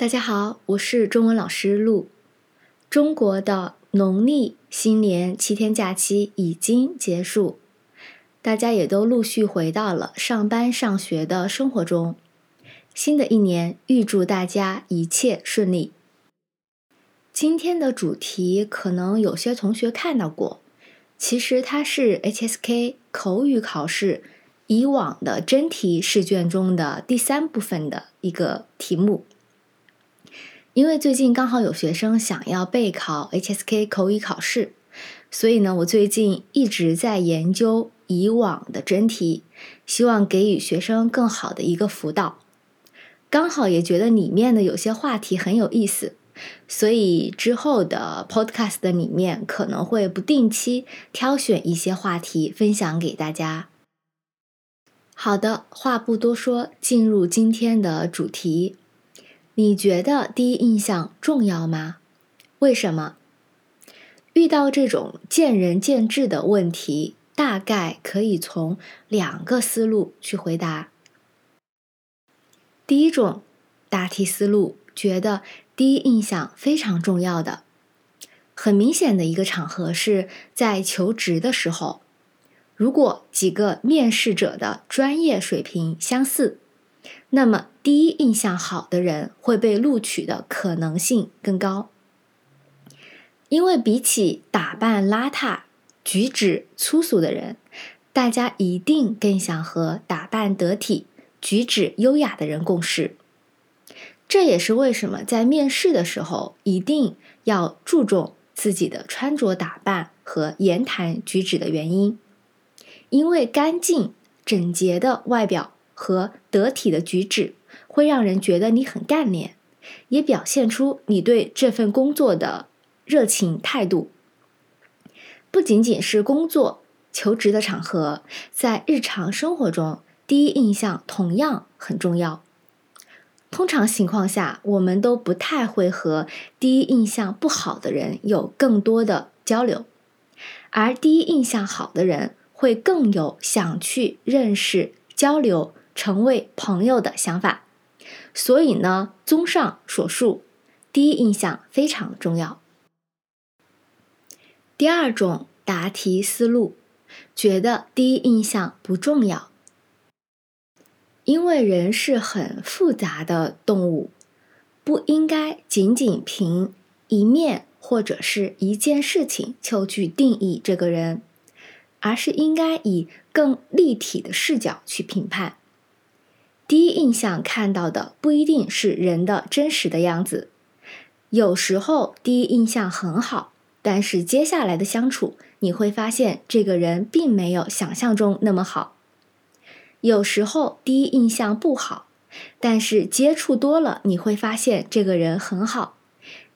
大家好，我是中文老师陆。中国的农历新年七天假期已经结束，大家也都陆续回到了上班上学的生活中。新的一年，预祝大家一切顺利。今天的主题可能有些同学看到过，其实它是 HSK 口语考试以往的真题试卷中的第三部分的一个题目。因为最近刚好有学生想要备考 HSK 口语考试，所以呢，我最近一直在研究以往的真题，希望给予学生更好的一个辅导。刚好也觉得里面的有些话题很有意思，所以之后的 Podcast 的里面可能会不定期挑选一些话题分享给大家。好的，话不多说，进入今天的主题。你觉得第一印象重要吗？为什么？遇到这种见仁见智的问题，大概可以从两个思路去回答。第一种答题思路，觉得第一印象非常重要的，很明显的一个场合是在求职的时候，如果几个面试者的专业水平相似，那么第一印象好的人会被录取的可能性更高，因为比起打扮邋遢、举止粗俗的人，大家一定更想和打扮得体。举止优雅的人共事，这也是为什么在面试的时候一定要注重自己的穿着打扮和言谈举止的原因。因为干净整洁的外表和得体的举止，会让人觉得你很干练，也表现出你对这份工作的热情态度。不仅仅是工作求职的场合，在日常生活中。第一印象同样很重要。通常情况下，我们都不太会和第一印象不好的人有更多的交流，而第一印象好的人会更有想去认识、交流、成为朋友的想法。所以呢，综上所述，第一印象非常重要。第二种答题思路，觉得第一印象不重要。因为人是很复杂的动物，不应该仅仅凭一面或者是一件事情就去定义这个人，而是应该以更立体的视角去评判。第一印象看到的不一定是人的真实的样子，有时候第一印象很好，但是接下来的相处你会发现这个人并没有想象中那么好。有时候第一印象不好，但是接触多了，你会发现这个人很好。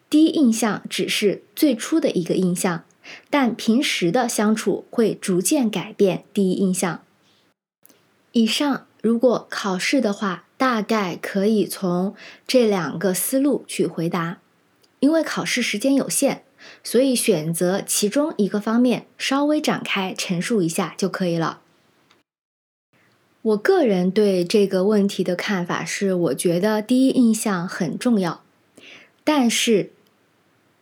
第一印象只是最初的一个印象，但平时的相处会逐渐改变第一印象。以上如果考试的话，大概可以从这两个思路去回答。因为考试时间有限，所以选择其中一个方面稍微展开陈述一下就可以了。我个人对这个问题的看法是，我觉得第一印象很重要，但是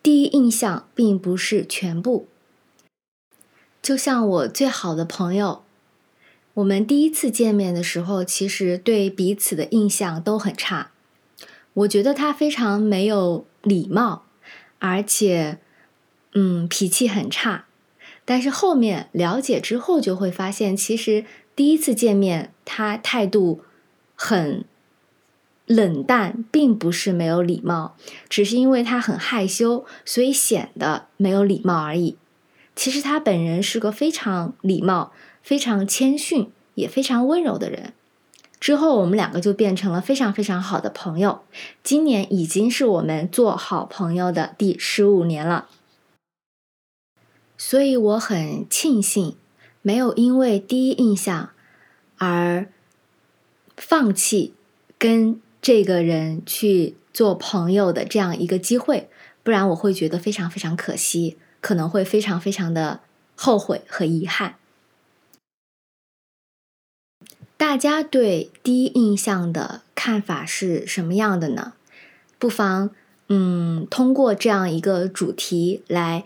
第一印象并不是全部。就像我最好的朋友，我们第一次见面的时候，其实对彼此的印象都很差。我觉得他非常没有礼貌，而且，嗯，脾气很差。但是后面了解之后，就会发现，其实。第一次见面，他态度很冷淡，并不是没有礼貌，只是因为他很害羞，所以显得没有礼貌而已。其实他本人是个非常礼貌、非常谦逊，也非常温柔的人。之后我们两个就变成了非常非常好的朋友。今年已经是我们做好朋友的第十五年了，所以我很庆幸。没有因为第一印象而放弃跟这个人去做朋友的这样一个机会，不然我会觉得非常非常可惜，可能会非常非常的后悔和遗憾。大家对第一印象的看法是什么样的呢？不妨嗯通过这样一个主题来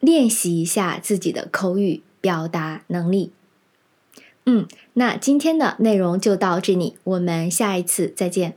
练习一下自己的口语表达能力。嗯，那今天的内容就到这里，我们下一次再见。